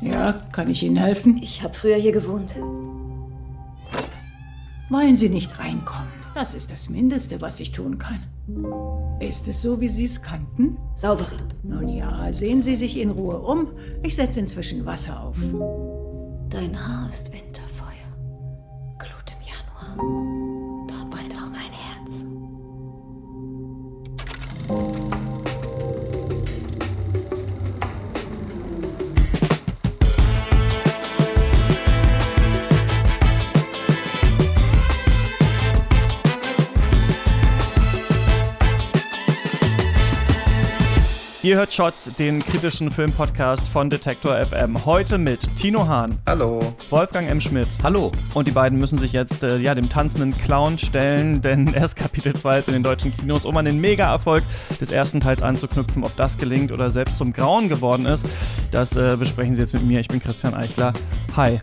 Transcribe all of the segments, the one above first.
Ja, kann ich Ihnen helfen? Ich habe früher hier gewohnt. Wollen Sie nicht reinkommen? Das ist das Mindeste, was ich tun kann. Ist es so, wie Sie es kannten? Sauberer. Nun ja, sehen Sie sich in Ruhe um. Ich setze inzwischen Wasser auf. Dein Haar ist Winterfeuer. Glut im Januar. Ihr hört Shots, den kritischen Filmpodcast von Detektor FM. Heute mit Tino Hahn. Hallo. Wolfgang M. Schmidt. Hallo. Und die beiden müssen sich jetzt äh, ja, dem tanzenden Clown stellen, denn erst Kapitel 2 ist in den deutschen Kinos, um an den Mega-Erfolg des ersten Teils anzuknüpfen. Ob das gelingt oder selbst zum Grauen geworden ist, das äh, besprechen Sie jetzt mit mir. Ich bin Christian Eichler. Hi.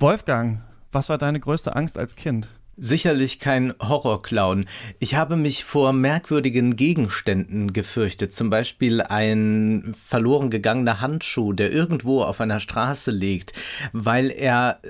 Wolfgang, was war deine größte Angst als Kind? Sicherlich kein Horrorclown. Ich habe mich vor merkwürdigen Gegenständen gefürchtet. Zum Beispiel ein verloren gegangener Handschuh, der irgendwo auf einer Straße liegt, weil er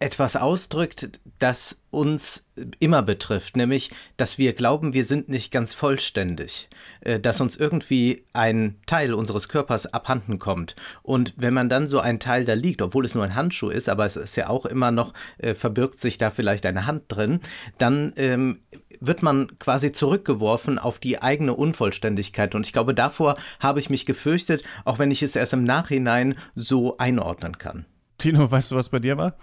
etwas ausdrückt, das uns immer betrifft, nämlich, dass wir glauben, wir sind nicht ganz vollständig, äh, dass uns irgendwie ein Teil unseres Körpers abhanden kommt. Und wenn man dann so ein Teil da liegt, obwohl es nur ein Handschuh ist, aber es ist ja auch immer noch, äh, verbirgt sich da vielleicht eine Hand drin, dann ähm, wird man quasi zurückgeworfen auf die eigene Unvollständigkeit. Und ich glaube, davor habe ich mich gefürchtet, auch wenn ich es erst im Nachhinein so einordnen kann. Tino, weißt du, was bei dir war?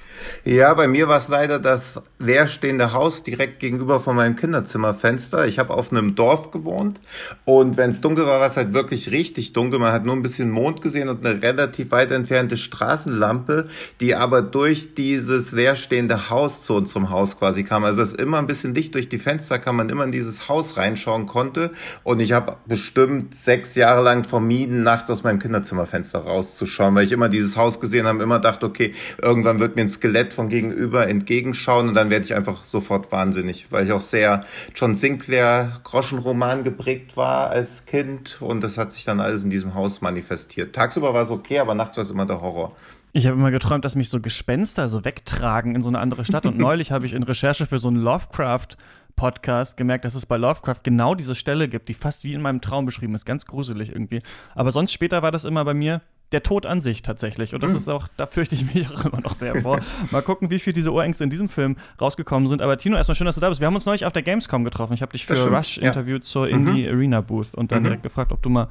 Ja, bei mir war es leider das leerstehende Haus direkt gegenüber von meinem Kinderzimmerfenster. Ich habe auf einem Dorf gewohnt und wenn es dunkel war, war es halt wirklich richtig dunkel. Man hat nur ein bisschen Mond gesehen und eine relativ weit entfernte Straßenlampe, die aber durch dieses leerstehende Haus zu unserem Haus quasi kam. Also es ist immer ein bisschen Licht durch die Fenster, kann man immer in dieses Haus reinschauen konnte. Und ich habe bestimmt sechs Jahre lang vermieden, nachts aus meinem Kinderzimmerfenster rauszuschauen, weil ich immer dieses Haus gesehen habe, immer dachte, okay, irgendwann wird mir ein Skelett von gegenüber entgegenschauen und dann werde ich einfach sofort wahnsinnig, weil ich auch sehr John Sinclair Groschenroman geprägt war als Kind und das hat sich dann alles in diesem Haus manifestiert. Tagsüber war es okay, aber nachts war es immer der Horror. Ich habe immer geträumt, dass mich so Gespenster so wegtragen in so eine andere Stadt und neulich habe ich in Recherche für so einen Lovecraft Podcast gemerkt, dass es bei Lovecraft genau diese Stelle gibt, die fast wie in meinem Traum beschrieben ist. Ganz gruselig irgendwie. Aber sonst später war das immer bei mir der Tod an sich tatsächlich. Und das mhm. ist auch, da fürchte ich mich auch immer noch sehr vor. Mal gucken, wie viel diese Ohrängste in diesem Film rausgekommen sind. Aber Tino, erstmal schön, dass du da bist. Wir haben uns neulich auf der Gamescom getroffen. Ich habe dich für Rush interviewt zur Indie mhm. Arena Booth und dann mhm. direkt gefragt, ob du mal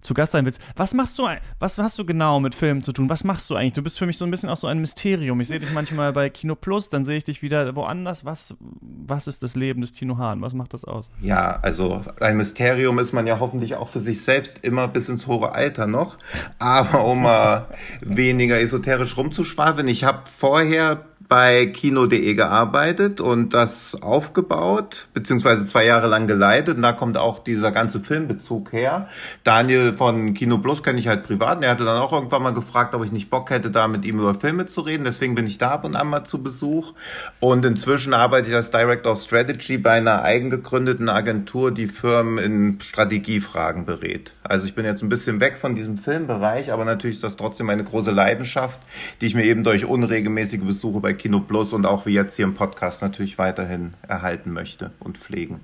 zu Gast sein willst. Was machst du, was hast du genau mit Filmen zu tun? Was machst du eigentlich? Du bist für mich so ein bisschen auch so ein Mysterium. Ich sehe dich manchmal bei Kino Plus, dann sehe ich dich wieder woanders. Was, was ist das Leben des Tino Hahn? Was macht das aus? Ja, also ein Mysterium ist man ja hoffentlich auch für sich selbst immer bis ins hohe Alter noch. Aber um mal weniger esoterisch rumzuschwafeln, ich habe vorher bei Kino.de gearbeitet und das aufgebaut, beziehungsweise zwei Jahre lang geleitet. Und da kommt auch dieser ganze Filmbezug her. Daniel von Kino Plus kenne ich halt privat. Und er hatte dann auch irgendwann mal gefragt, ob ich nicht Bock hätte, da mit ihm über Filme zu reden. Deswegen bin ich da ab und an mal zu Besuch. Und inzwischen arbeite ich als Director of Strategy bei einer eigengegründeten Agentur, die Firmen in Strategiefragen berät. Also ich bin jetzt ein bisschen weg von diesem Filmbereich, aber natürlich ist das trotzdem eine große Leidenschaft, die ich mir eben durch unregelmäßige Besuche bei Kino Plus und auch wie jetzt hier im Podcast natürlich weiterhin erhalten möchte und pflegen.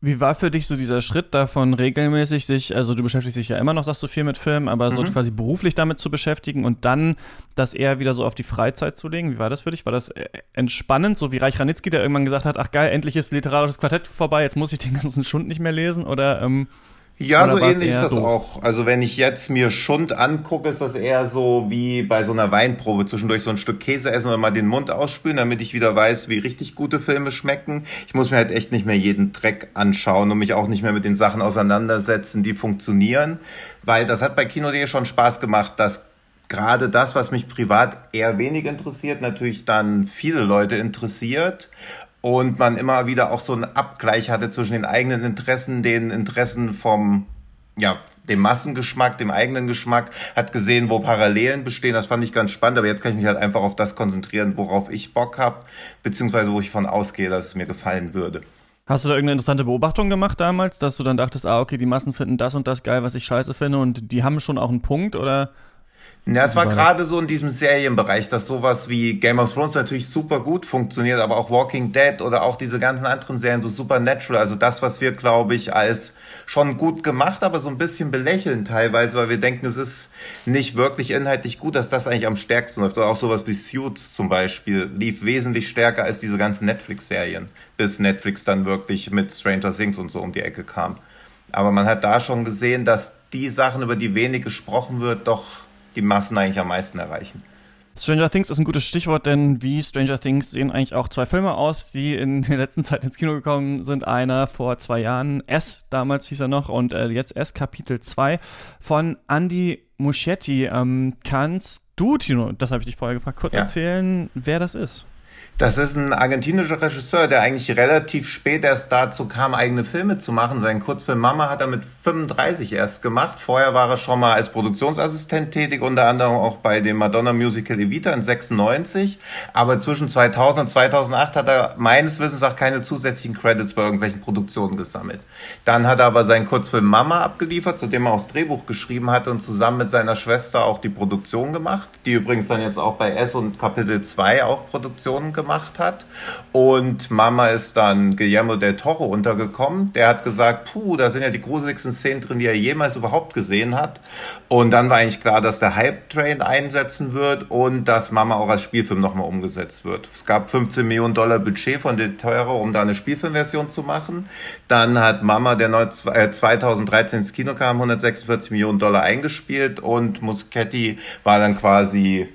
Wie war für dich so dieser Schritt davon regelmäßig sich, also du beschäftigst dich ja immer noch, sagst du viel mit Filmen, aber so mhm. quasi beruflich damit zu beschäftigen und dann das eher wieder so auf die Freizeit zu legen? Wie war das für dich? War das äh, entspannend, so wie Reich Ranitzky, der irgendwann gesagt hat, ach geil, endlich ist literarisches Quartett vorbei, jetzt muss ich den ganzen Schund nicht mehr lesen? Oder ähm, ja, Oder so ähnlich ist das doof? auch. Also wenn ich jetzt mir Schund angucke, ist das eher so wie bei so einer Weinprobe. Zwischendurch so ein Stück Käse essen oder mal den Mund ausspülen, damit ich wieder weiß, wie richtig gute Filme schmecken. Ich muss mir halt echt nicht mehr jeden Dreck anschauen und mich auch nicht mehr mit den Sachen auseinandersetzen, die funktionieren. Weil das hat bei Kino.de schon Spaß gemacht, dass gerade das, was mich privat eher wenig interessiert, natürlich dann viele Leute interessiert und man immer wieder auch so einen Abgleich hatte zwischen den eigenen Interessen, den Interessen vom, ja, dem Massengeschmack, dem eigenen Geschmack, hat gesehen, wo Parallelen bestehen. Das fand ich ganz spannend, aber jetzt kann ich mich halt einfach auf das konzentrieren, worauf ich Bock habe, beziehungsweise wo ich von ausgehe, dass es mir gefallen würde. Hast du da irgendeine interessante Beobachtung gemacht damals, dass du dann dachtest, ah, okay, die Massen finden das und das geil, was ich scheiße finde und die haben schon auch einen Punkt oder? Ja, es war gerade so in diesem Serienbereich, dass sowas wie Game of Thrones natürlich super gut funktioniert, aber auch Walking Dead oder auch diese ganzen anderen Serien, so Supernatural, also das, was wir, glaube ich, als schon gut gemacht, aber so ein bisschen belächeln teilweise, weil wir denken, es ist nicht wirklich inhaltlich gut, dass das eigentlich am stärksten läuft. Oder auch sowas wie Suits zum Beispiel lief wesentlich stärker als diese ganzen Netflix-Serien, bis Netflix dann wirklich mit Stranger Things und so um die Ecke kam. Aber man hat da schon gesehen, dass die Sachen, über die wenig gesprochen wird, doch die Massen eigentlich am meisten erreichen. Stranger Things ist ein gutes Stichwort, denn wie Stranger Things sehen eigentlich auch zwei Filme aus, die in der letzten Zeit ins Kino gekommen sind. Einer vor zwei Jahren, S, damals hieß er noch, und äh, jetzt S, Kapitel 2 von Andy Muschietti. Ähm, kannst du, Tino, das habe ich dich vorher gefragt, kurz ja. erzählen, wer das ist? Das ist ein argentinischer Regisseur, der eigentlich relativ spät erst dazu kam, eigene Filme zu machen. Seinen Kurzfilm Mama hat er mit 35 erst gemacht. Vorher war er schon mal als Produktionsassistent tätig, unter anderem auch bei dem Madonna Musical Evita in 96. Aber zwischen 2000 und 2008 hat er meines Wissens auch keine zusätzlichen Credits bei irgendwelchen Produktionen gesammelt. Dann hat er aber seinen Kurzfilm Mama abgeliefert, zu dem er auch das Drehbuch geschrieben hat und zusammen mit seiner Schwester auch die Produktion gemacht, die übrigens dann jetzt auch bei S und Kapitel 2 auch Produktionen gemacht gemacht hat. Und Mama ist dann Guillermo del Toro untergekommen. Der hat gesagt, puh, da sind ja die gruseligsten Szenen drin, die er jemals überhaupt gesehen hat. Und dann war eigentlich klar, dass der Hype-Train einsetzen wird und dass Mama auch als Spielfilm nochmal umgesetzt wird. Es gab 15 Millionen Dollar Budget von del Toro, um da eine Spielfilmversion zu machen. Dann hat Mama, der 2013 äh, ins Kino kam, 146 Millionen Dollar eingespielt und Muschetti war dann quasi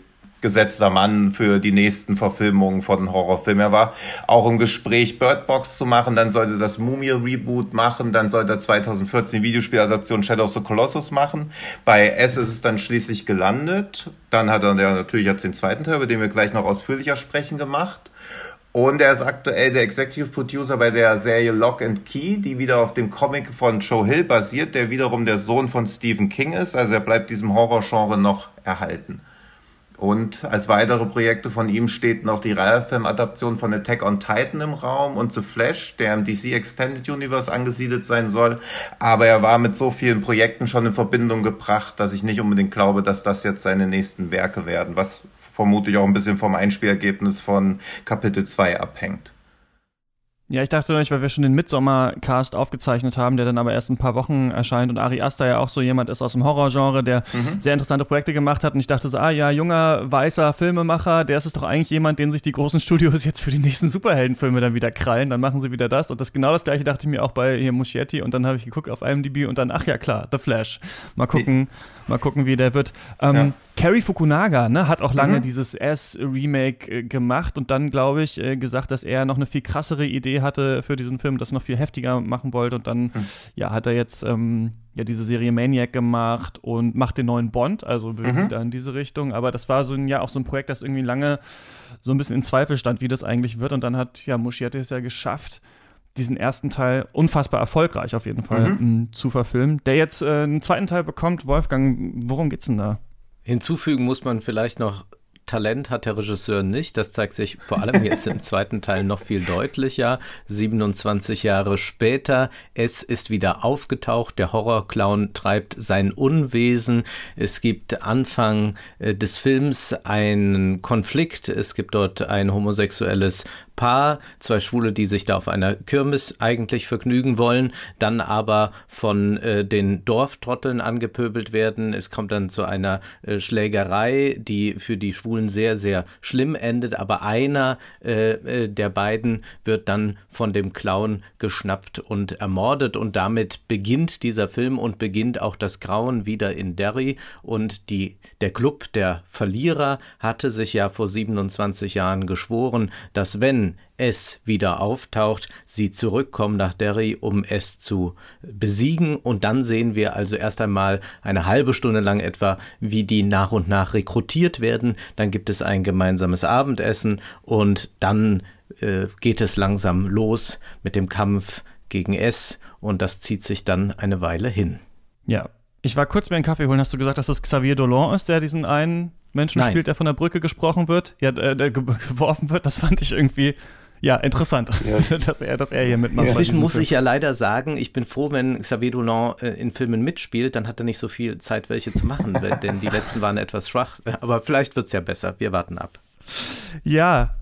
gesetzter Mann für die nächsten Verfilmungen von Horrorfilmen. Er war auch im Gespräch, Birdbox zu machen, dann sollte das Mumie-Reboot machen, dann sollte er 2014 die Videospieladaption Shadow of the Colossus machen. Bei S ist es dann schließlich gelandet. Dann hat er natürlich jetzt den zweiten Teil, über den wir gleich noch ausführlicher sprechen, gemacht. Und er ist aktuell der Executive Producer bei der Serie Lock and Key, die wieder auf dem Comic von Joe Hill basiert, der wiederum der Sohn von Stephen King ist. Also er bleibt diesem Horrorgenre noch erhalten. Und als weitere Projekte von ihm steht noch die Realfilm-Adaption von Attack on Titan im Raum und The Flash, der im DC Extended Universe angesiedelt sein soll. Aber er war mit so vielen Projekten schon in Verbindung gebracht, dass ich nicht unbedingt glaube, dass das jetzt seine nächsten Werke werden, was vermutlich auch ein bisschen vom Einspielergebnis von Kapitel 2 abhängt. Ja, ich dachte nicht, weil wir schon den Midsommar-Cast aufgezeichnet haben, der dann aber erst ein paar Wochen erscheint und Ari Aster ja auch so jemand ist aus dem Horrorgenre, der mhm. sehr interessante Projekte gemacht hat und ich dachte so, ah ja, junger, weißer Filmemacher, der ist es doch eigentlich jemand, den sich die großen Studios jetzt für die nächsten Superheldenfilme dann wieder krallen, dann machen sie wieder das und das genau das gleiche dachte ich mir auch bei hier Muschietti und dann habe ich geguckt auf IMDb und dann, ach ja klar, The Flash. Mal gucken, mal gucken, wie der wird. Ähm, ja. Carrie Fukunaga ne, hat auch lange mhm. dieses S-Remake äh, gemacht und dann, glaube ich, äh, gesagt, dass er noch eine viel krassere Idee hatte für diesen Film, das noch viel heftiger machen wollte. Und dann, mhm. ja, hat er jetzt ähm, ja diese Serie Maniac gemacht und macht den neuen Bond, also bewegt mhm. sich da in diese Richtung. Aber das war so ein, ja auch so ein Projekt, das irgendwie lange so ein bisschen in Zweifel stand, wie das eigentlich wird. Und dann hat ja Muschiette es ja geschafft, diesen ersten Teil unfassbar erfolgreich auf jeden Fall mhm. zu verfilmen. Der jetzt äh, einen zweiten Teil bekommt, Wolfgang, worum geht's denn da? Hinzufügen muss man vielleicht noch, Talent hat der Regisseur nicht. Das zeigt sich vor allem jetzt im zweiten Teil noch viel deutlicher. 27 Jahre später, es ist wieder aufgetaucht. Der Horrorclown treibt sein Unwesen. Es gibt Anfang äh, des Films einen Konflikt. Es gibt dort ein homosexuelles Paar, zwei Schwule, die sich da auf einer Kirmes eigentlich vergnügen wollen, dann aber von äh, den Dorftrotteln angepöbelt werden. Es kommt dann zu einer äh, Schlägerei, die für die Schwulen sehr, sehr schlimm endet, aber einer äh, äh der beiden wird dann von dem Clown geschnappt und ermordet. Und damit beginnt dieser Film und beginnt auch das Grauen wieder in Derry. Und die, der Club der Verlierer hatte sich ja vor 27 Jahren geschworen, dass wenn es wieder auftaucht, sie zurückkommen nach Derry, um es zu besiegen. Und dann sehen wir also erst einmal eine halbe Stunde lang etwa, wie die nach und nach rekrutiert werden. Dann gibt es ein gemeinsames Abendessen und dann äh, geht es langsam los mit dem Kampf gegen S und das zieht sich dann eine Weile hin. Ja, ich war kurz mir einen Kaffee holen. Hast du gesagt, dass das Xavier Dolan ist, der diesen einen Menschen Nein. spielt, der von der Brücke gesprochen wird, ja, der geworfen wird. Das fand ich irgendwie Ja, interessant, ja. dass, er, dass er hier mitmacht. Inzwischen muss ich ja leider sagen, ich bin froh, wenn Xavier Dolan äh, in Filmen mitspielt, dann hat er nicht so viel Zeit, welche zu machen, denn die letzten waren etwas schwach. Aber vielleicht wird es ja besser. Wir warten ab. Ja,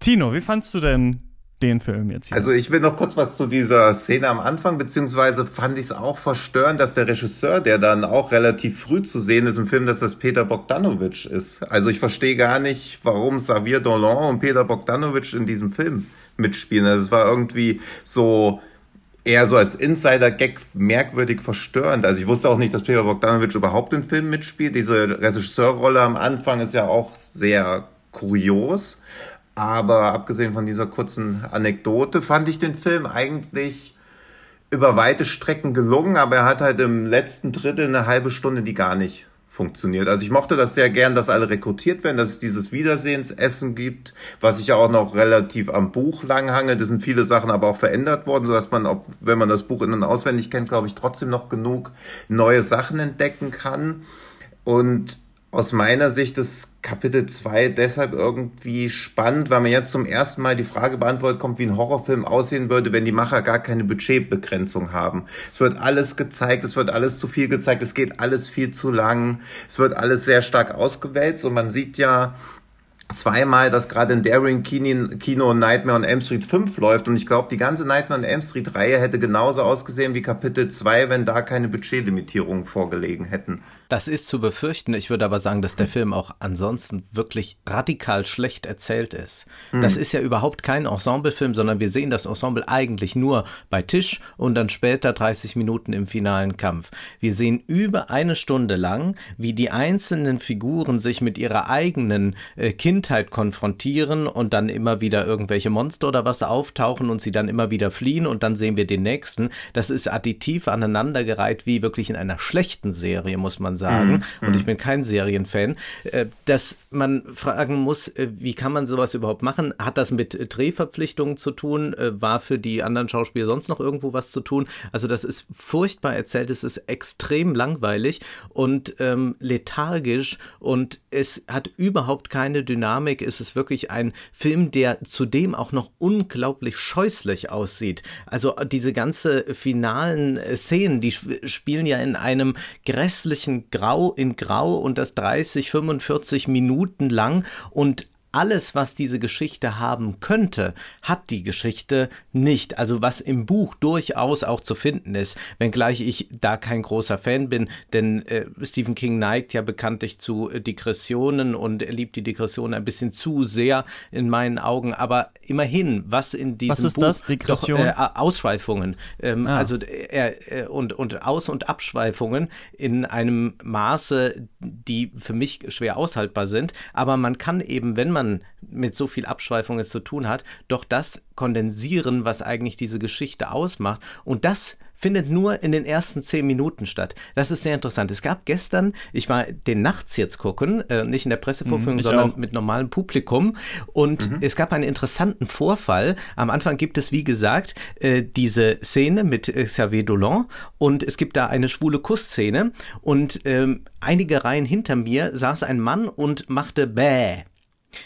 Tino, wie fandst du denn den Film jetzt hier. Also ich will noch kurz was zu dieser Szene am Anfang, beziehungsweise fand ich es auch verstörend, dass der Regisseur, der dann auch relativ früh zu sehen ist im Film, dass das Peter Bogdanovich ist. Also ich verstehe gar nicht, warum Xavier Dolan und Peter Bogdanovich in diesem Film mitspielen. Also es war irgendwie so eher so als Insider-Gag merkwürdig verstörend. Also ich wusste auch nicht, dass Peter Bogdanovich überhaupt im Film mitspielt. Diese Regisseurrolle am Anfang ist ja auch sehr kurios. Aber abgesehen von dieser kurzen Anekdote fand ich den Film eigentlich über weite Strecken gelungen, aber er hat halt im letzten Drittel eine halbe Stunde, die gar nicht funktioniert. Also ich mochte das sehr gern, dass alle rekrutiert werden, dass es dieses Wiedersehensessen gibt, was ich ja auch noch relativ am Buch langhange. Da sind viele Sachen aber auch verändert worden, sodass man, ob, wenn man das Buch in- und auswendig kennt, glaube ich, trotzdem noch genug neue Sachen entdecken kann. Und aus meiner Sicht ist Kapitel 2 deshalb irgendwie spannend, weil man jetzt zum ersten Mal die Frage beantwortet kommt, wie ein Horrorfilm aussehen würde, wenn die Macher gar keine Budgetbegrenzung haben. Es wird alles gezeigt, es wird alles zu viel gezeigt, es geht alles viel zu lang, es wird alles sehr stark ausgewälzt und man sieht ja, zweimal, dass gerade in Daring Kino Nightmare on Elm Street 5 läuft. Und ich glaube, die ganze Nightmare on Elm Street Reihe hätte genauso ausgesehen wie Kapitel 2, wenn da keine Budgetlimitierungen vorgelegen hätten. Das ist zu befürchten. Ich würde aber sagen, dass der Film auch ansonsten wirklich radikal schlecht erzählt ist. Mhm. Das ist ja überhaupt kein Ensemblefilm, sondern wir sehen das Ensemble eigentlich nur bei Tisch und dann später 30 Minuten im finalen Kampf. Wir sehen über eine Stunde lang, wie die einzelnen Figuren sich mit ihrer eigenen äh, Kindheit konfrontieren und dann immer wieder irgendwelche Monster oder was auftauchen und sie dann immer wieder fliehen und dann sehen wir den nächsten. Das ist additiv aneinandergereiht wie wirklich in einer schlechten Serie, muss man sagen, mhm. und ich bin kein Serienfan, äh, dass man fragen muss, äh, wie kann man sowas überhaupt machen? Hat das mit Drehverpflichtungen zu tun? Äh, war für die anderen Schauspieler sonst noch irgendwo was zu tun? Also das ist furchtbar erzählt, es ist extrem langweilig und ähm, lethargisch und es hat überhaupt keine Dynamik. Es ist wirklich ein Film, der zudem auch noch unglaublich scheußlich aussieht. Also diese ganze finalen Szenen, die spielen ja in einem grässlichen Grau in Grau und das 30, 45 Minuten lang und alles, was diese Geschichte haben könnte, hat die Geschichte nicht. Also was im Buch durchaus auch zu finden ist, wenngleich ich da kein großer Fan bin, denn äh, Stephen King neigt ja bekanntlich zu äh, Digressionen und er liebt die Digressionen ein bisschen zu sehr in meinen Augen. Aber immerhin, was in diesem was ist Buch das? Digression? Doch, äh, Ausschweifungen, ähm, ah. also äh, und und Aus- und Abschweifungen in einem Maße, die für mich schwer aushaltbar sind. Aber man kann eben, wenn man man mit so viel Abschweifung es zu tun hat, doch das kondensieren, was eigentlich diese Geschichte ausmacht. Und das findet nur in den ersten zehn Minuten statt. Das ist sehr interessant. Es gab gestern, ich war den nachts jetzt gucken, äh, nicht in der Pressevorführung, mhm, sondern auch. mit normalem Publikum. Und mhm. es gab einen interessanten Vorfall. Am Anfang gibt es, wie gesagt, äh, diese Szene mit äh, Xavier Dolan und es gibt da eine schwule Kussszene. Und ähm, einige Reihen hinter mir saß ein Mann und machte Bäh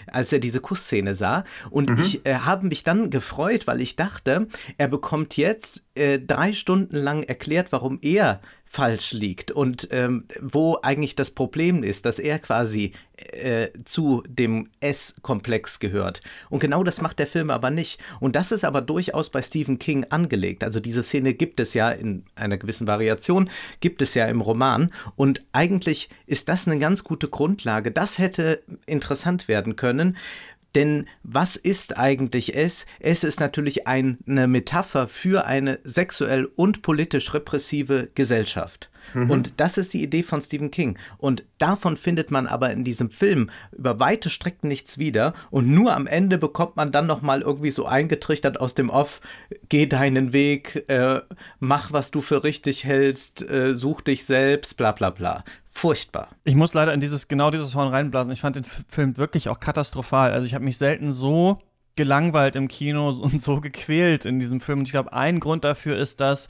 als er diese Kussszene sah. Und mhm. ich äh, habe mich dann gefreut, weil ich dachte, er bekommt jetzt äh, drei Stunden lang erklärt, warum er falsch liegt und ähm, wo eigentlich das Problem ist, dass er quasi äh, zu dem S-Komplex gehört. Und genau das macht der Film aber nicht. Und das ist aber durchaus bei Stephen King angelegt. Also diese Szene gibt es ja in einer gewissen Variation, gibt es ja im Roman. Und eigentlich ist das eine ganz gute Grundlage. Das hätte interessant werden können. Denn was ist eigentlich es? Es ist natürlich eine Metapher für eine sexuell und politisch repressive Gesellschaft. Mhm. Und das ist die Idee von Stephen King. Und davon findet man aber in diesem Film über weite Strecken nichts wieder. Und nur am Ende bekommt man dann nochmal irgendwie so eingetrichtert aus dem Off, geh deinen Weg, äh, mach, was du für richtig hältst, äh, such dich selbst, bla bla bla. Furchtbar. Ich muss leider in dieses, genau dieses Horn reinblasen. Ich fand den Film wirklich auch katastrophal. Also ich habe mich selten so gelangweilt im Kino und so gequält in diesem Film. Und ich glaube, ein Grund dafür ist, dass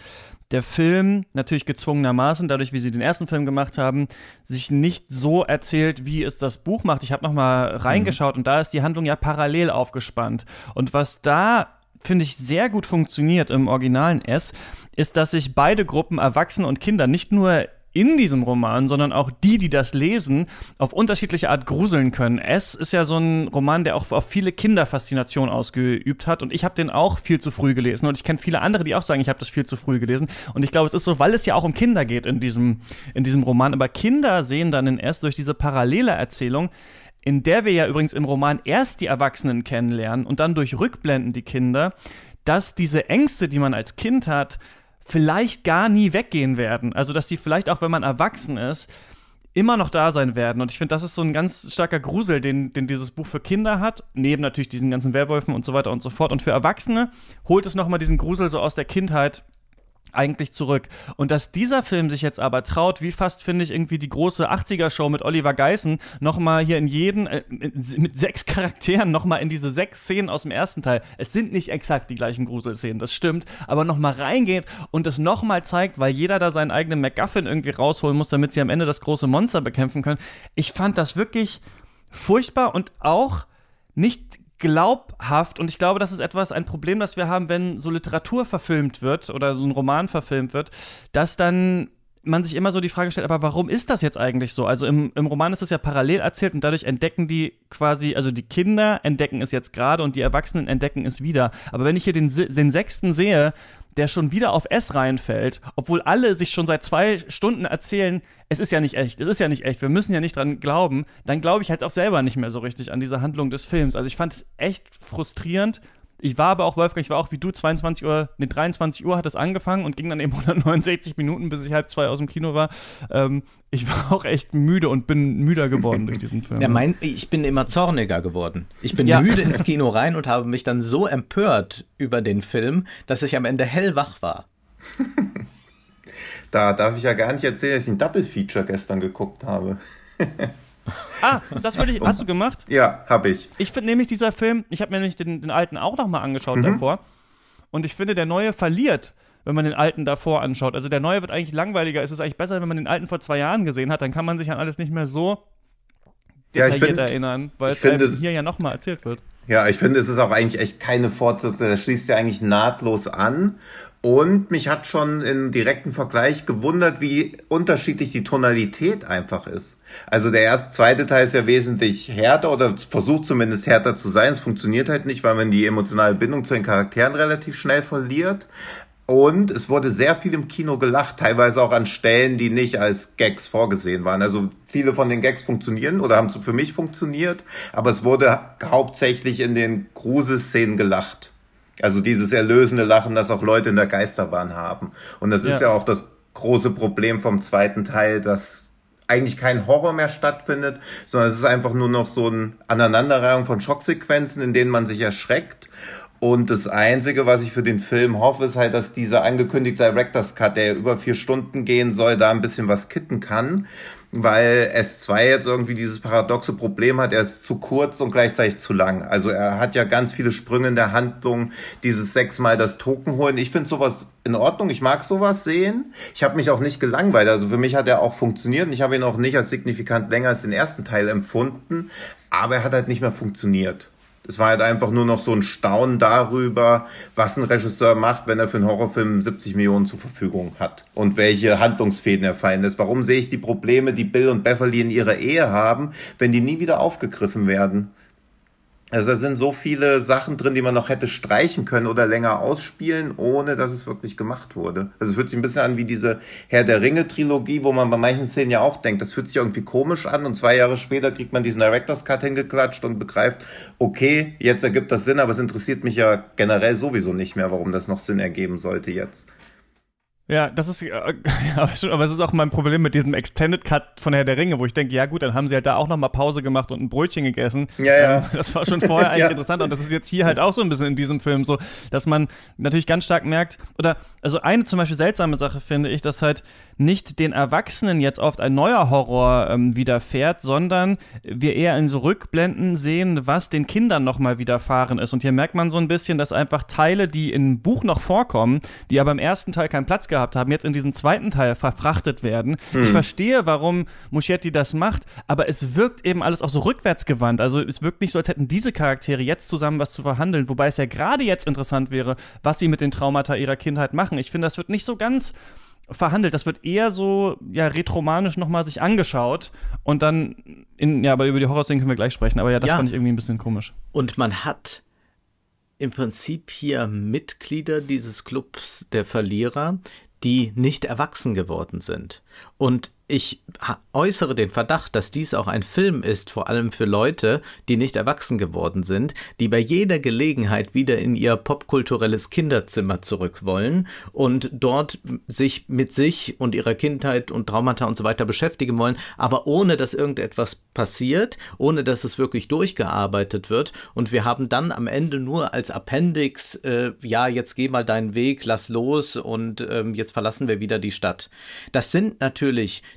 der Film natürlich gezwungenermaßen, dadurch, wie sie den ersten Film gemacht haben, sich nicht so erzählt, wie es das Buch macht. Ich habe noch mal reingeschaut mhm. und da ist die Handlung ja parallel aufgespannt. Und was da finde ich, sehr gut funktioniert im originalen S, ist, dass sich beide Gruppen, Erwachsene und Kinder, nicht nur in diesem Roman, sondern auch die, die das lesen, auf unterschiedliche Art gruseln können. Es ist ja so ein Roman, der auch auf viele Kinder Faszination ausgeübt hat. Und ich habe den auch viel zu früh gelesen. Und ich kenne viele andere, die auch sagen, ich habe das viel zu früh gelesen. Und ich glaube, es ist so, weil es ja auch um Kinder geht in diesem, in diesem Roman, aber Kinder sehen dann in S durch diese parallele Erzählung, in der wir ja übrigens im Roman erst die Erwachsenen kennenlernen und dann durch Rückblenden die Kinder, dass diese Ängste, die man als Kind hat, vielleicht gar nie weggehen werden. Also, dass die vielleicht auch, wenn man erwachsen ist, immer noch da sein werden. Und ich finde, das ist so ein ganz starker Grusel, den, den dieses Buch für Kinder hat, neben natürlich diesen ganzen Werwölfen und so weiter und so fort. Und für Erwachsene holt es nochmal diesen Grusel so aus der Kindheit eigentlich zurück. Und dass dieser Film sich jetzt aber traut, wie fast finde ich irgendwie die große 80er-Show mit Oliver Geissen, nochmal hier in jeden, äh, mit sechs Charakteren, nochmal in diese sechs Szenen aus dem ersten Teil. Es sind nicht exakt die gleichen Gruselszenen, das stimmt, aber nochmal reingeht und es nochmal zeigt, weil jeder da seinen eigenen MacGuffin irgendwie rausholen muss, damit sie am Ende das große Monster bekämpfen können. Ich fand das wirklich furchtbar und auch nicht glaubhaft und ich glaube, das ist etwas, ein Problem, das wir haben, wenn so Literatur verfilmt wird oder so ein Roman verfilmt wird, dass dann man sich immer so die Frage stellt, aber warum ist das jetzt eigentlich so? Also im, im Roman ist es ja parallel erzählt und dadurch entdecken die quasi, also die Kinder entdecken es jetzt gerade und die Erwachsenen entdecken es wieder. Aber wenn ich hier den, den Sechsten sehe, der schon wieder auf S reinfällt, obwohl alle sich schon seit zwei Stunden erzählen, es ist ja nicht echt, es ist ja nicht echt, wir müssen ja nicht dran glauben, dann glaube ich halt auch selber nicht mehr so richtig an diese Handlung des Films. Also ich fand es echt frustrierend ich war aber auch, Wolfgang, ich war auch wie du, 22 Uhr, ne, 23 Uhr hat es angefangen und ging dann eben 169 Minuten, bis ich halb zwei aus dem Kino war. Ähm, ich war auch echt müde und bin müder geworden durch diesen Film. Ja, mein, ich bin immer zorniger geworden. Ich bin ja. müde ins Kino rein und habe mich dann so empört über den Film, dass ich am Ende hellwach war. da darf ich ja gar nicht erzählen, dass ich ein Double Feature gestern geguckt habe. Ah, das würde ich. Hast du gemacht? Ja, habe ich. Ich finde nämlich dieser Film, ich habe mir nämlich den, den alten auch nochmal angeschaut mhm. davor. Und ich finde, der neue verliert, wenn man den alten davor anschaut. Also der neue wird eigentlich langweiliger. Es ist eigentlich besser, wenn man den alten vor zwei Jahren gesehen hat. Dann kann man sich an alles nicht mehr so detailliert ja, find, erinnern, weil es einem hier ja nochmal erzählt wird. Ja, ich finde, es ist auch eigentlich echt keine Fortsetzung. Das schließt ja eigentlich nahtlos an. Und mich hat schon im direkten Vergleich gewundert, wie unterschiedlich die Tonalität einfach ist. Also der erste, zweite Teil ist ja wesentlich härter oder versucht zumindest härter zu sein. Es funktioniert halt nicht, weil man die emotionale Bindung zu den Charakteren relativ schnell verliert. Und es wurde sehr viel im Kino gelacht, teilweise auch an Stellen, die nicht als Gags vorgesehen waren. Also viele von den Gags funktionieren oder haben für mich funktioniert, aber es wurde hauptsächlich in den Gruselszenen gelacht. Also dieses erlösende Lachen, das auch Leute in der Geisterbahn haben. Und das ist ja, ja auch das große Problem vom zweiten Teil, dass eigentlich kein Horror mehr stattfindet, sondern es ist einfach nur noch so ein Aneinanderreihung von Schocksequenzen, in denen man sich erschreckt. Und das Einzige, was ich für den Film hoffe, ist halt, dass dieser angekündigte Director's Cut, der über vier Stunden gehen soll, da ein bisschen was kitten kann weil S2 jetzt irgendwie dieses paradoxe Problem hat, er ist zu kurz und gleichzeitig zu lang. Also er hat ja ganz viele Sprünge in der Handlung, dieses sechsmal das Token holen. Ich finde sowas in Ordnung, ich mag sowas sehen. Ich habe mich auch nicht gelangweilt, also für mich hat er auch funktioniert und ich habe ihn auch nicht als signifikant länger als den ersten Teil empfunden, aber er hat halt nicht mehr funktioniert. Es war halt einfach nur noch so ein Staunen darüber, was ein Regisseur macht, wenn er für einen Horrorfilm 70 Millionen zur Verfügung hat und welche Handlungsfäden er fallen lässt. Warum sehe ich die Probleme, die Bill und Beverly in ihrer Ehe haben, wenn die nie wieder aufgegriffen werden? Also da sind so viele Sachen drin, die man noch hätte streichen können oder länger ausspielen, ohne dass es wirklich gemacht wurde. Also es fühlt sich ein bisschen an wie diese Herr der Ringe Trilogie, wo man bei manchen Szenen ja auch denkt, das fühlt sich irgendwie komisch an und zwei Jahre später kriegt man diesen Director's Cut hingeklatscht und begreift, okay, jetzt ergibt das Sinn, aber es interessiert mich ja generell sowieso nicht mehr, warum das noch Sinn ergeben sollte jetzt. Ja, das ist, äh, ja, aber es ist auch mein Problem mit diesem Extended Cut von Herr der Ringe, wo ich denke, ja gut, dann haben sie halt da auch nochmal Pause gemacht und ein Brötchen gegessen. Ja, ja. Ähm, das war schon vorher eigentlich ja. interessant und das ist jetzt hier halt auch so ein bisschen in diesem Film so, dass man natürlich ganz stark merkt, oder, also eine zum Beispiel seltsame Sache finde ich, dass halt nicht den Erwachsenen jetzt oft ein neuer Horror ähm, widerfährt, sondern wir eher in so Rückblenden sehen, was den Kindern nochmal widerfahren ist. Und hier merkt man so ein bisschen, dass einfach Teile, die im Buch noch vorkommen, die aber im ersten Teil keinen Platz gehabt haben, jetzt in diesen zweiten Teil verfrachtet werden. Mhm. Ich verstehe, warum Muschietti das macht, aber es wirkt eben alles auch so rückwärtsgewandt. Also es wirkt nicht so, als hätten diese Charaktere jetzt zusammen was zu verhandeln, wobei es ja gerade jetzt interessant wäre, was sie mit den Traumata ihrer Kindheit machen. Ich finde, das wird nicht so ganz verhandelt. Das wird eher so ja retromanisch nochmal sich angeschaut und dann in ja, aber über die Horrorszenen können wir gleich sprechen. Aber ja, das ja. fand ich irgendwie ein bisschen komisch. Und man hat im Prinzip hier Mitglieder dieses Clubs der Verlierer, die nicht erwachsen geworden sind. Und ich äußere den Verdacht, dass dies auch ein Film ist, vor allem für Leute, die nicht erwachsen geworden sind, die bei jeder Gelegenheit wieder in ihr popkulturelles Kinderzimmer zurück wollen und dort sich mit sich und ihrer Kindheit und Traumata und so weiter beschäftigen wollen, aber ohne dass irgendetwas passiert, ohne dass es wirklich durchgearbeitet wird. Und wir haben dann am Ende nur als Appendix, äh, ja, jetzt geh mal deinen Weg, lass los und äh, jetzt verlassen wir wieder die Stadt. Das sind natürlich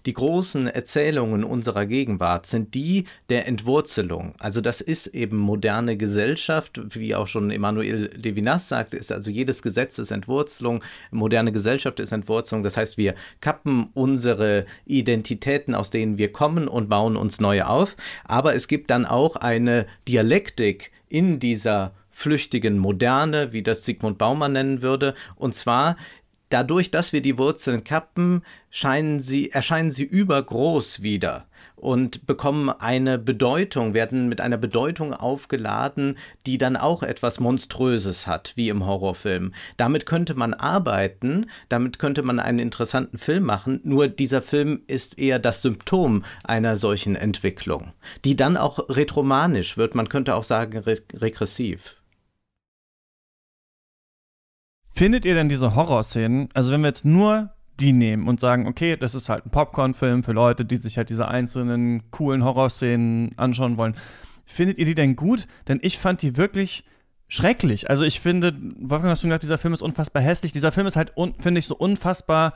die großen Erzählungen unserer Gegenwart sind die der Entwurzelung. Also das ist eben moderne Gesellschaft, wie auch schon Emmanuel Levinas sagt, ist also jedes Gesetz ist Entwurzelung, moderne Gesellschaft ist Entwurzelung. Das heißt, wir kappen unsere Identitäten, aus denen wir kommen und bauen uns neue auf. Aber es gibt dann auch eine Dialektik in dieser flüchtigen Moderne, wie das Sigmund Baumann nennen würde, und zwar dadurch, dass wir die Wurzeln kappen, sie, erscheinen sie übergroß wieder und bekommen eine Bedeutung, werden mit einer Bedeutung aufgeladen, die dann auch etwas Monströses hat, wie im Horrorfilm. Damit könnte man arbeiten, damit könnte man einen interessanten Film machen, nur dieser Film ist eher das Symptom einer solchen Entwicklung, die dann auch retromanisch wird, man könnte auch sagen re regressiv. Findet ihr denn diese Horrorszenen, also wenn wir jetzt nur die nehmen und sagen, okay, das ist halt ein Popcorn-Film für Leute, die sich halt diese einzelnen coolen Horrorszenen anschauen wollen. Findet ihr die denn gut? Denn ich fand die wirklich schrecklich. Also ich finde, Wolfgang hast schon gesagt, dieser Film ist unfassbar hässlich. Dieser Film ist halt, finde ich, so unfassbar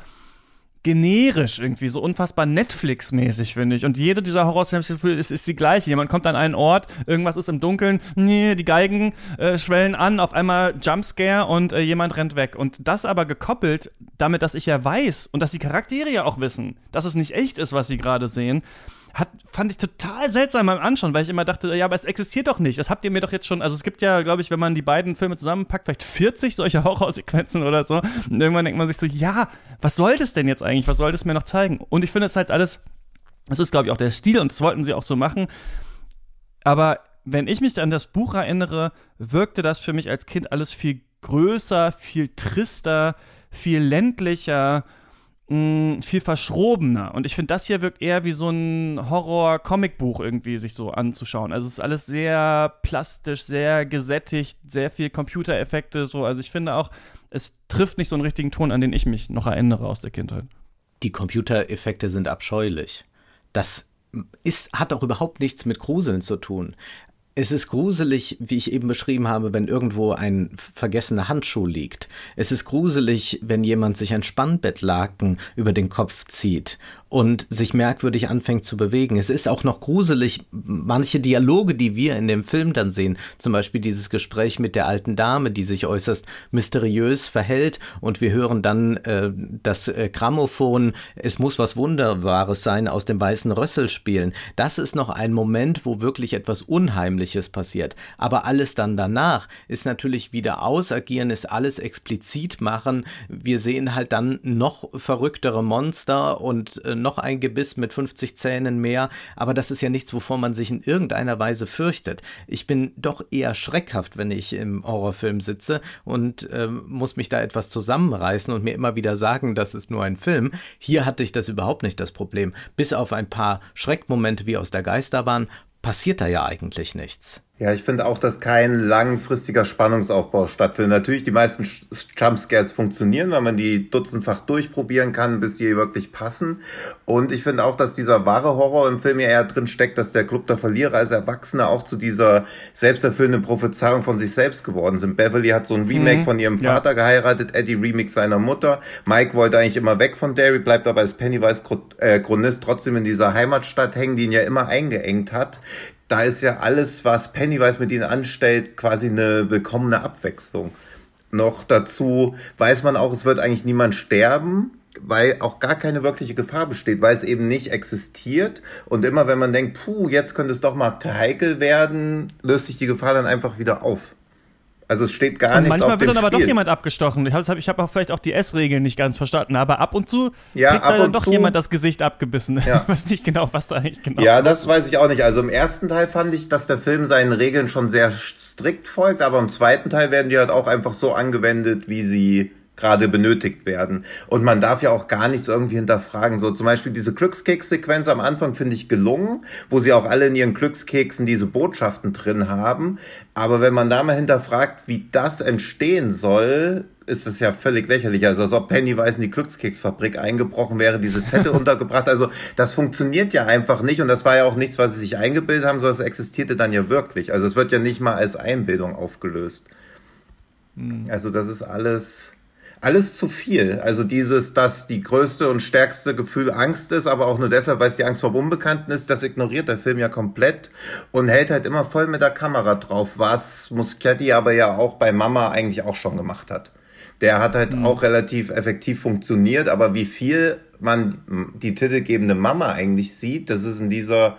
generisch irgendwie, so unfassbar Netflix-mäßig, finde ich. Und jede dieser Horror-Films ist, ist die gleiche. Jemand kommt an einen Ort, irgendwas ist im Dunkeln, nee, die Geigen äh, schwellen an, auf einmal Jumpscare und äh, jemand rennt weg. Und das aber gekoppelt damit, dass ich ja weiß und dass die Charaktere ja auch wissen, dass es nicht echt ist, was sie gerade sehen, hat, fand ich total seltsam beim Anschauen, weil ich immer dachte, ja, aber es existiert doch nicht. Das habt ihr mir doch jetzt schon. Also es gibt ja, glaube ich, wenn man die beiden Filme zusammenpackt, vielleicht 40 solcher Horrorsequenzen oder so. Und irgendwann denkt man sich so, ja, was soll das denn jetzt eigentlich? Was soll das mir noch zeigen? Und ich finde es halt alles, das ist, glaube ich, auch der Stil und das wollten sie auch so machen. Aber wenn ich mich an das Buch erinnere, wirkte das für mich als Kind alles viel größer, viel trister, viel ländlicher mh, viel verschrobener. Und ich finde, das hier wirkt eher wie so ein Horror-Comic-Buch irgendwie sich so anzuschauen. Also es ist alles sehr plastisch, sehr gesättigt, sehr viel Computereffekte so. Also ich finde auch, es trifft nicht so einen richtigen Ton, an den ich mich noch erinnere aus der Kindheit. Die Computereffekte sind abscheulich. Das ist, hat auch überhaupt nichts mit Gruseln zu tun. Es ist gruselig, wie ich eben beschrieben habe, wenn irgendwo ein vergessener Handschuh liegt. Es ist gruselig, wenn jemand sich ein Spannbettlaken über den Kopf zieht und sich merkwürdig anfängt zu bewegen. Es ist auch noch gruselig, manche Dialoge, die wir in dem Film dann sehen, zum Beispiel dieses Gespräch mit der alten Dame, die sich äußerst mysteriös verhält und wir hören dann äh, das äh, Grammophon, es muss was Wunderbares sein, aus dem weißen Rössel spielen. Das ist noch ein Moment, wo wirklich etwas Unheimliches passiert. Aber alles dann danach ist natürlich wieder ausagieren, ist alles explizit machen. Wir sehen halt dann noch verrücktere Monster und äh, noch ein Gebiss mit 50 Zähnen mehr, aber das ist ja nichts, wovor man sich in irgendeiner Weise fürchtet. Ich bin doch eher schreckhaft, wenn ich im Horrorfilm sitze und äh, muss mich da etwas zusammenreißen und mir immer wieder sagen, das ist nur ein Film. Hier hatte ich das überhaupt nicht das Problem. Bis auf ein paar Schreckmomente wie aus der Geisterbahn passiert da ja eigentlich nichts. Ja, ich finde auch, dass kein langfristiger Spannungsaufbau stattfindet. Natürlich, die meisten Jumpscares funktionieren, weil man die dutzendfach durchprobieren kann, bis sie wirklich passen. Und ich finde auch, dass dieser wahre Horror im Film ja eher drin steckt, dass der Club der Verlierer als Erwachsene auch zu dieser selbsterfüllenden Prophezeiung von sich selbst geworden sind. Beverly hat so ein Remake mhm, von ihrem Vater ja. geheiratet, Eddie Remix seiner Mutter. Mike wollte eigentlich immer weg von Derry, bleibt aber als Pennywise äh, Chronist trotzdem in dieser Heimatstadt hängen, die ihn ja immer eingeengt hat da ist ja alles, was Pennywise mit ihnen anstellt, quasi eine willkommene Abwechslung. Noch dazu weiß man auch, es wird eigentlich niemand sterben, weil auch gar keine wirkliche Gefahr besteht, weil es eben nicht existiert. Und immer wenn man denkt, puh, jetzt könnte es doch mal heikel werden, löst sich die Gefahr dann einfach wieder auf. Also es steht gar nichts manchmal auf wird dem dann aber Spiel. doch jemand abgestochen. Ich habe ich hab auch vielleicht auch die S-Regeln nicht ganz verstanden, aber ab und zu ja, kriegt da dann und doch zu, jemand das Gesicht abgebissen. Ja. Ich weiß nicht genau, was da eigentlich genau Ja, das weiß ich auch nicht. Also im ersten Teil fand ich, dass der Film seinen Regeln schon sehr strikt folgt, aber im zweiten Teil werden die halt auch einfach so angewendet, wie sie gerade benötigt werden. Und man darf ja auch gar nichts irgendwie hinterfragen. So zum Beispiel diese Glückskeks-Sequenz am Anfang finde ich gelungen, wo sie auch alle in ihren Glückskeksen diese Botschaften drin haben. Aber wenn man da mal hinterfragt, wie das entstehen soll, ist es ja völlig lächerlich. Also als ob Pennywise in die Glückskeksfabrik eingebrochen wäre, diese Zettel untergebracht. Also das funktioniert ja einfach nicht und das war ja auch nichts, was sie sich eingebildet haben, sondern es existierte dann ja wirklich. Also es wird ja nicht mal als Einbildung aufgelöst. Hm. Also das ist alles alles zu viel. Also dieses, dass die größte und stärkste Gefühl Angst ist, aber auch nur deshalb, weil es die Angst vor Unbekannten ist, das ignoriert der Film ja komplett und hält halt immer voll mit der Kamera drauf, was Muschietti aber ja auch bei Mama eigentlich auch schon gemacht hat. Der hat halt mhm. auch relativ effektiv funktioniert, aber wie viel man die titelgebende Mama eigentlich sieht, das ist in dieser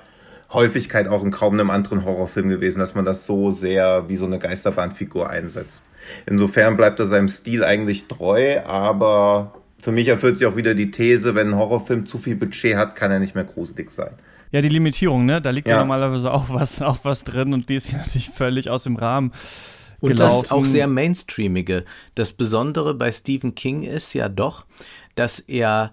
Häufigkeit auch in kaum einem anderen Horrorfilm gewesen, dass man das so sehr wie so eine Geisterbahnfigur einsetzt. Insofern bleibt er seinem Stil eigentlich treu, aber für mich erfüllt sich auch wieder die These, wenn ein Horrorfilm zu viel Budget hat, kann er nicht mehr gruselig sein. Ja, die Limitierung, ne? Da liegt ja, ja normalerweise auch was, auch was drin und die ist ja natürlich völlig aus dem Rahmen. Und gelaufen. das auch sehr mainstreamige. Das Besondere bei Stephen King ist ja doch, dass er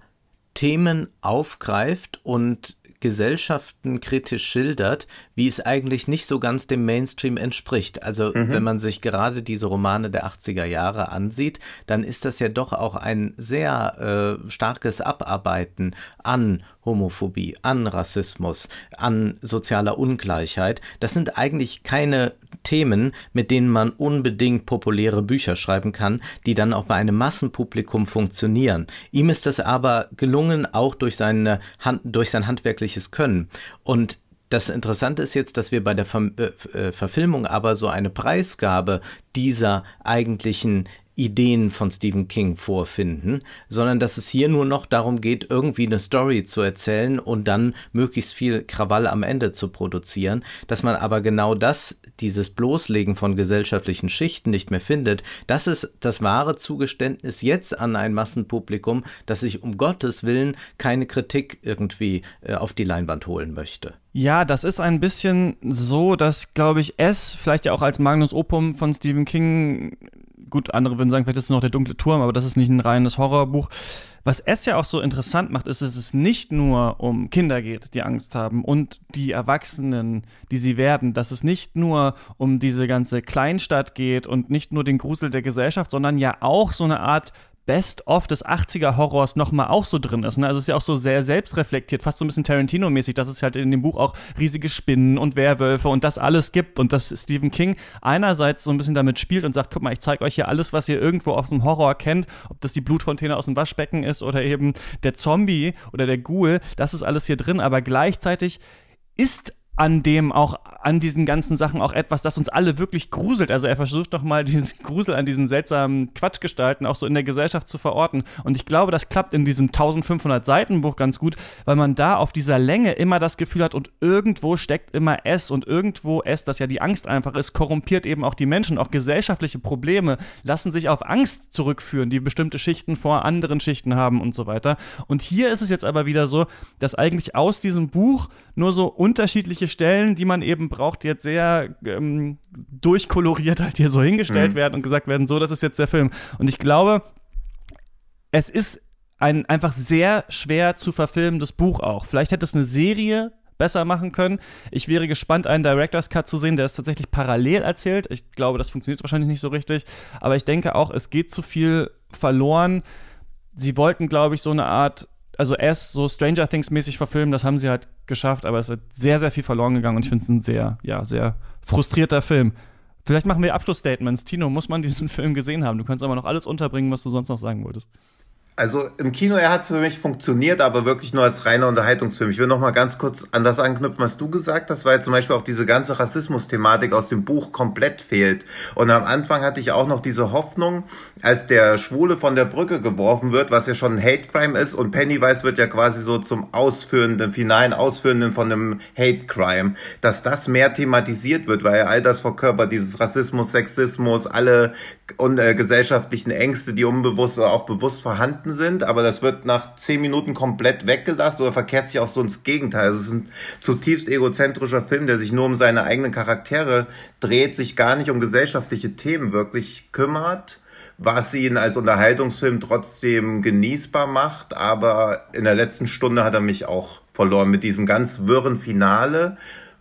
Themen aufgreift und Gesellschaften kritisch schildert, wie es eigentlich nicht so ganz dem Mainstream entspricht. Also mhm. wenn man sich gerade diese Romane der 80er Jahre ansieht, dann ist das ja doch auch ein sehr äh, starkes Abarbeiten an Homophobie, an Rassismus, an sozialer Ungleichheit. Das sind eigentlich keine Themen, mit denen man unbedingt populäre Bücher schreiben kann, die dann auch bei einem Massenpublikum funktionieren. Ihm ist das aber gelungen, auch durch, seine Hand, durch sein handwerkliches Können. Und das Interessante ist jetzt, dass wir bei der Ver äh, Verfilmung aber so eine Preisgabe dieser eigentlichen Ideen von Stephen King vorfinden, sondern dass es hier nur noch darum geht, irgendwie eine Story zu erzählen und dann möglichst viel Krawall am Ende zu produzieren, dass man aber genau das, dieses Bloßlegen von gesellschaftlichen Schichten nicht mehr findet, das ist das wahre Zugeständnis jetzt an ein Massenpublikum, das sich um Gottes Willen keine Kritik irgendwie äh, auf die Leinwand holen möchte. Ja, das ist ein bisschen so, dass, glaube ich, es vielleicht ja auch als Magnus Opum von Stephen King gut, andere würden sagen, vielleicht ist es noch der dunkle Turm, aber das ist nicht ein reines Horrorbuch. Was es ja auch so interessant macht, ist, dass es nicht nur um Kinder geht, die Angst haben und die Erwachsenen, die sie werden, dass es nicht nur um diese ganze Kleinstadt geht und nicht nur den Grusel der Gesellschaft, sondern ja auch so eine Art Best-of des 80er-Horrors nochmal auch so drin ist. Ne? Also es ist ja auch so sehr selbstreflektiert, fast so ein bisschen Tarantino-mäßig, dass es halt in dem Buch auch riesige Spinnen und Werwölfe und das alles gibt und dass Stephen King einerseits so ein bisschen damit spielt und sagt, guck mal, ich zeige euch hier alles, was ihr irgendwo aus dem Horror kennt, ob das die Blutfontäne aus dem Waschbecken ist oder eben der Zombie oder der Ghoul, das ist alles hier drin, aber gleichzeitig ist an dem auch, an diesen ganzen Sachen auch etwas, das uns alle wirklich gruselt. Also er versucht doch mal diesen Grusel an diesen seltsamen Quatschgestalten auch so in der Gesellschaft zu verorten. Und ich glaube, das klappt in diesem 1500 Seiten Buch ganz gut, weil man da auf dieser Länge immer das Gefühl hat und irgendwo steckt immer es und irgendwo es, das ja die Angst einfach ist, korrumpiert eben auch die Menschen. Auch gesellschaftliche Probleme lassen sich auf Angst zurückführen, die bestimmte Schichten vor anderen Schichten haben und so weiter. Und hier ist es jetzt aber wieder so, dass eigentlich aus diesem Buch nur so unterschiedliche Stellen, die man eben braucht, jetzt sehr ähm, durchkoloriert halt hier so hingestellt mhm. werden und gesagt werden, so, das ist jetzt der Film. Und ich glaube, es ist ein einfach sehr schwer zu verfilmendes Buch auch. Vielleicht hätte es eine Serie besser machen können. Ich wäre gespannt, einen Director's Cut zu sehen, der es tatsächlich parallel erzählt. Ich glaube, das funktioniert wahrscheinlich nicht so richtig. Aber ich denke auch, es geht zu viel verloren. Sie wollten, glaube ich, so eine Art, also S so Stranger Things mäßig verfilmen, das haben sie halt geschafft, aber es ist sehr, sehr viel verloren gegangen und ich finde es ein sehr, ja, sehr frustrierter Film. Vielleicht machen wir Abschlussstatements. Tino, muss man diesen Film gesehen haben? Du kannst aber noch alles unterbringen, was du sonst noch sagen wolltest. Also im Kino, er hat für mich funktioniert, aber wirklich nur als reiner Unterhaltungsfilm. Ich will noch mal ganz kurz an das anknüpfen, was du gesagt hast, weil zum Beispiel auch diese ganze Rassismus-Thematik aus dem Buch komplett fehlt. Und am Anfang hatte ich auch noch diese Hoffnung, als der Schwule von der Brücke geworfen wird, was ja schon ein Hate-Crime ist und Pennywise wird ja quasi so zum Ausführenden, finalen Ausführenden von einem Hate-Crime, dass das mehr thematisiert wird, weil er all das verkörpert, dieses Rassismus, Sexismus, alle und, äh, gesellschaftlichen Ängste, die unbewusst oder auch bewusst vorhanden sind, aber das wird nach zehn Minuten komplett weggelassen oder verkehrt sich auch so ins Gegenteil. Also es ist ein zutiefst egozentrischer Film, der sich nur um seine eigenen Charaktere dreht, sich gar nicht um gesellschaftliche Themen wirklich kümmert, was ihn als Unterhaltungsfilm trotzdem genießbar macht, aber in der letzten Stunde hat er mich auch verloren mit diesem ganz wirren Finale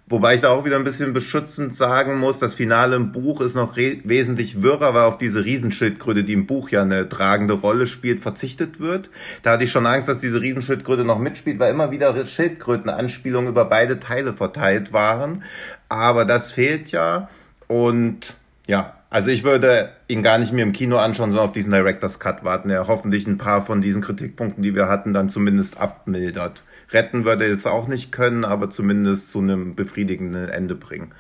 Wobei ich da auch wieder ein bisschen beschützend sagen muss, das Finale im Buch ist noch wesentlich wirrer, weil auf diese Riesenschildkröte, die im Buch ja eine tragende Rolle spielt, verzichtet wird. Da hatte ich schon Angst, dass diese Riesenschildkröte noch mitspielt, weil immer wieder Schildkrötenanspielungen über beide Teile verteilt waren. Aber das fehlt ja. Und ja, also ich würde ihn gar nicht mehr im Kino anschauen, sondern auf diesen Director's Cut warten, der hoffentlich ein paar von diesen Kritikpunkten, die wir hatten, dann zumindest abmildert retten würde es auch nicht können, aber zumindest zu einem befriedigenden Ende bringen.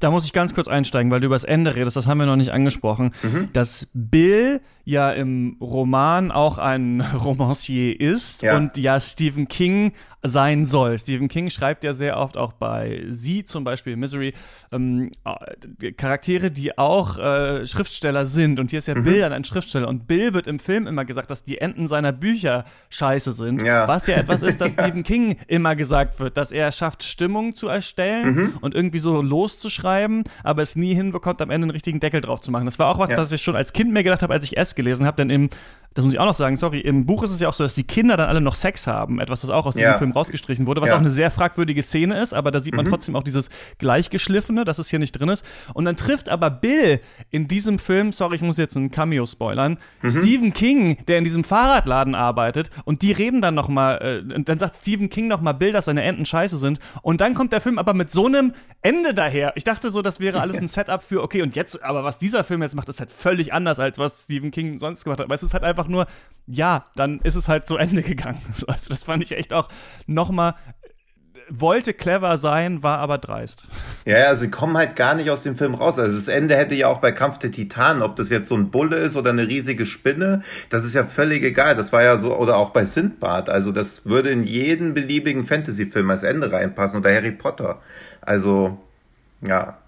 Da muss ich ganz kurz einsteigen, weil du über das Ende redest, das haben wir noch nicht angesprochen. Mhm. Dass Bill ja im Roman auch ein Romancier ist ja. und ja Stephen King sein soll. Stephen King schreibt ja sehr oft auch bei Sie, zum Beispiel Misery, ähm, äh, Charaktere, die auch äh, Schriftsteller sind. Und hier ist ja mhm. Bill dann ein Schriftsteller. Und Bill wird im Film immer gesagt, dass die Enden seiner Bücher scheiße sind. Ja. Was ja etwas ist, dass Stephen King immer gesagt wird, dass er schafft, Stimmung zu erstellen mhm. und irgendwie so loszuschreiben, aber es nie hinbekommt, am Ende einen richtigen Deckel drauf zu machen. Das war auch was, ja. was ich schon als Kind mir gedacht habe, als ich S gelesen habe, denn im das muss ich auch noch sagen, sorry, im Buch ist es ja auch so, dass die Kinder dann alle noch Sex haben. Etwas, das auch aus diesem ja. Film rausgestrichen wurde, was ja. auch eine sehr fragwürdige Szene ist, aber da sieht man mhm. trotzdem auch dieses Gleichgeschliffene, dass es hier nicht drin ist. Und dann trifft aber Bill in diesem Film, sorry, ich muss jetzt einen Cameo spoilern, mhm. Stephen King, der in diesem Fahrradladen arbeitet und die reden dann nochmal, äh, dann sagt Stephen King nochmal Bill, dass seine Enten scheiße sind und dann kommt der Film aber mit so einem Ende daher. Ich dachte so, das wäre alles ein Setup für, okay, und jetzt, aber was dieser Film jetzt macht, ist halt völlig anders, als was Stephen King sonst gemacht hat. Weil es ist halt einfach nur, ja, dann ist es halt zu Ende gegangen. Also das fand ich echt auch nochmal wollte clever sein, war aber dreist. Ja, ja, sie kommen halt gar nicht aus dem Film raus. Also das Ende hätte ja auch bei Kampf der Titanen, ob das jetzt so ein Bulle ist oder eine riesige Spinne, das ist ja völlig egal. Das war ja so, oder auch bei Sindbad. Also das würde in jeden beliebigen Fantasy-Film als Ende reinpassen oder Harry Potter. Also, ja.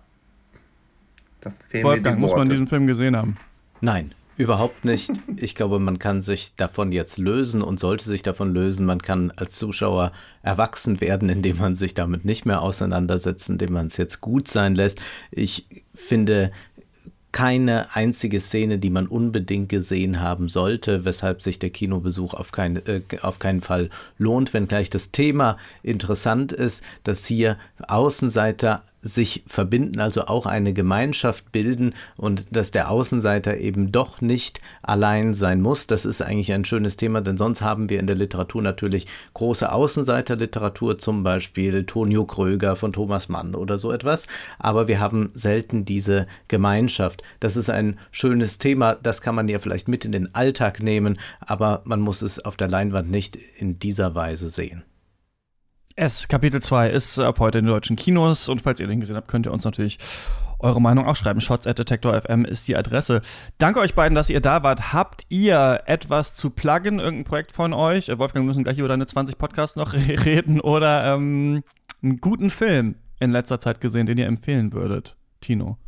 Da fehlen Wolfgang, mir die Worte. muss man diesen Film gesehen haben? Nein. Überhaupt nicht. Ich glaube, man kann sich davon jetzt lösen und sollte sich davon lösen. Man kann als Zuschauer erwachsen werden, indem man sich damit nicht mehr auseinandersetzt, indem man es jetzt gut sein lässt. Ich finde, keine einzige Szene, die man unbedingt gesehen haben sollte, weshalb sich der Kinobesuch auf, kein, äh, auf keinen Fall lohnt, wenngleich das Thema interessant ist, dass hier Außenseiter sich verbinden, also auch eine Gemeinschaft bilden und dass der Außenseiter eben doch nicht allein sein muss. Das ist eigentlich ein schönes Thema, denn sonst haben wir in der Literatur natürlich große Außenseiterliteratur, zum Beispiel Tonio Kröger von Thomas Mann oder so etwas, aber wir haben selten diese Gemeinschaft. Das ist ein schönes Thema, das kann man ja vielleicht mit in den Alltag nehmen, aber man muss es auf der Leinwand nicht in dieser Weise sehen. S, Kapitel 2 ist ab heute in den deutschen Kinos und falls ihr den gesehen habt, könnt ihr uns natürlich eure Meinung auch schreiben. Shots at Detector FM ist die Adresse. Danke euch beiden, dass ihr da wart. Habt ihr etwas zu pluggen, irgendein Projekt von euch? Äh, Wolfgang, wir müssen gleich über deine 20 Podcasts noch reden oder ähm, einen guten Film in letzter Zeit gesehen, den ihr empfehlen würdet, Tino?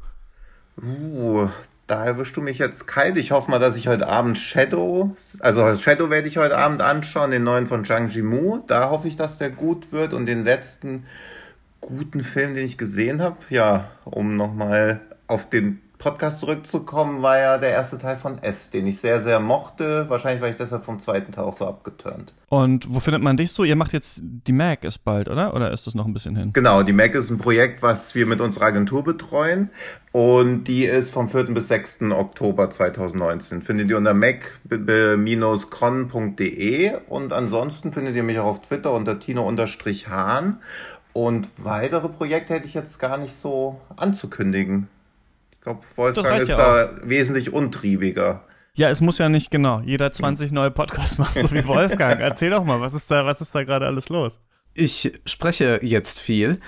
Uh, da erwischst du mich jetzt kalt. Ich hoffe mal, dass ich heute Abend Shadow, also Shadow werde ich heute Abend anschauen, den neuen von Zhang Jimu. Da hoffe ich, dass der gut wird und den letzten guten Film, den ich gesehen habe, ja, um nochmal auf den Podcast zurückzukommen, war ja der erste Teil von S, den ich sehr, sehr mochte. Wahrscheinlich war ich deshalb vom zweiten Teil auch so abgeturnt. Und wo findet man dich so? Ihr macht jetzt die Mac ist bald, oder? Oder ist das noch ein bisschen hin? Genau, die Mac ist ein Projekt, was wir mit unserer Agentur betreuen. Und die ist vom 4. bis 6. Oktober 2019. Findet ihr unter mac-con.de. Und ansonsten findet ihr mich auch auf Twitter unter tino-hahn. Und weitere Projekte hätte ich jetzt gar nicht so anzukündigen. Ich glaube, Wolfgang ist ja da auch. wesentlich untriebiger. Ja, es muss ja nicht genau jeder 20 neue Podcasts machen, so wie Wolfgang. Erzähl doch mal, was ist da, was ist da gerade alles los? Ich spreche jetzt viel.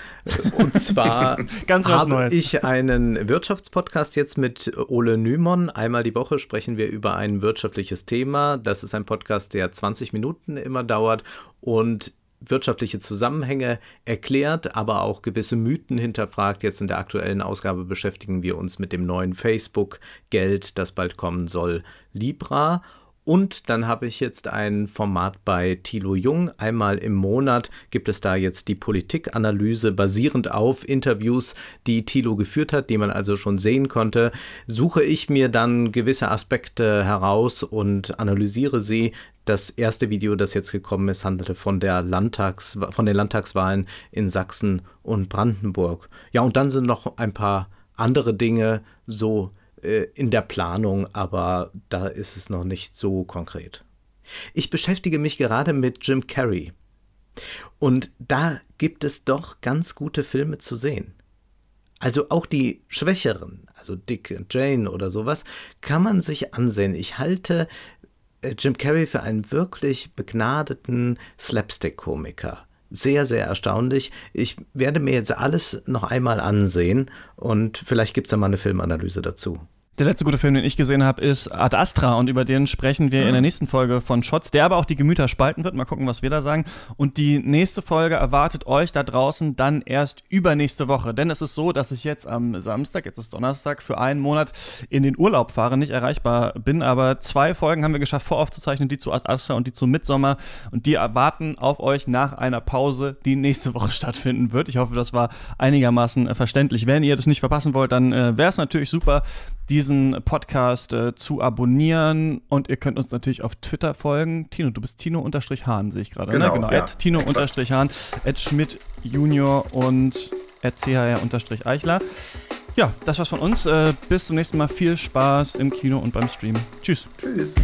Und zwar habe Neues. ich einen Wirtschaftspodcast jetzt mit Ole Nymon. Einmal die Woche sprechen wir über ein wirtschaftliches Thema. Das ist ein Podcast, der 20 Minuten immer dauert. Und wirtschaftliche Zusammenhänge erklärt, aber auch gewisse Mythen hinterfragt. Jetzt in der aktuellen Ausgabe beschäftigen wir uns mit dem neuen Facebook-Geld, das bald kommen soll, Libra. Und dann habe ich jetzt ein Format bei Thilo Jung. Einmal im Monat gibt es da jetzt die Politikanalyse basierend auf Interviews, die Thilo geführt hat, die man also schon sehen konnte. Suche ich mir dann gewisse Aspekte heraus und analysiere sie. Das erste Video, das jetzt gekommen ist, handelte von der Landtags, von den Landtagswahlen in Sachsen und Brandenburg. Ja, und dann sind noch ein paar andere Dinge so äh, in der Planung, aber da ist es noch nicht so konkret. Ich beschäftige mich gerade mit Jim Carrey. Und da gibt es doch ganz gute Filme zu sehen. Also auch die schwächeren, also Dick und Jane oder sowas, kann man sich ansehen. Ich halte Jim Carrey für einen wirklich begnadeten Slapstick-Komiker. Sehr, sehr erstaunlich. Ich werde mir jetzt alles noch einmal ansehen und vielleicht gibt es da mal eine Filmanalyse dazu. Der letzte gute Film, den ich gesehen habe, ist Ad Astra und über den sprechen wir ja. in der nächsten Folge von Shots, der aber auch die Gemüter spalten wird. Mal gucken, was wir da sagen. Und die nächste Folge erwartet euch da draußen dann erst übernächste Woche. Denn es ist so, dass ich jetzt am Samstag, jetzt ist Donnerstag, für einen Monat in den Urlaub fahre, nicht erreichbar bin. Aber zwei Folgen haben wir geschafft, voraufzuzeichnen, die zu Ad Astra und die zu Midsommer. Und die erwarten auf euch nach einer Pause, die nächste Woche stattfinden wird. Ich hoffe, das war einigermaßen verständlich. Wenn ihr das nicht verpassen wollt, dann äh, wäre es natürlich super, diesen Podcast äh, zu abonnieren und ihr könnt uns natürlich auf Twitter folgen. Tino, du bist Tino-Hahn, sehe ich gerade. Genau, ne? genau. Ja. Tino-Hahn, at Schmidt Junior und at CHR-Eichler. Ja, das war's von uns. Äh, bis zum nächsten Mal. Viel Spaß im Kino und beim Stream. Tschüss. Tschüss.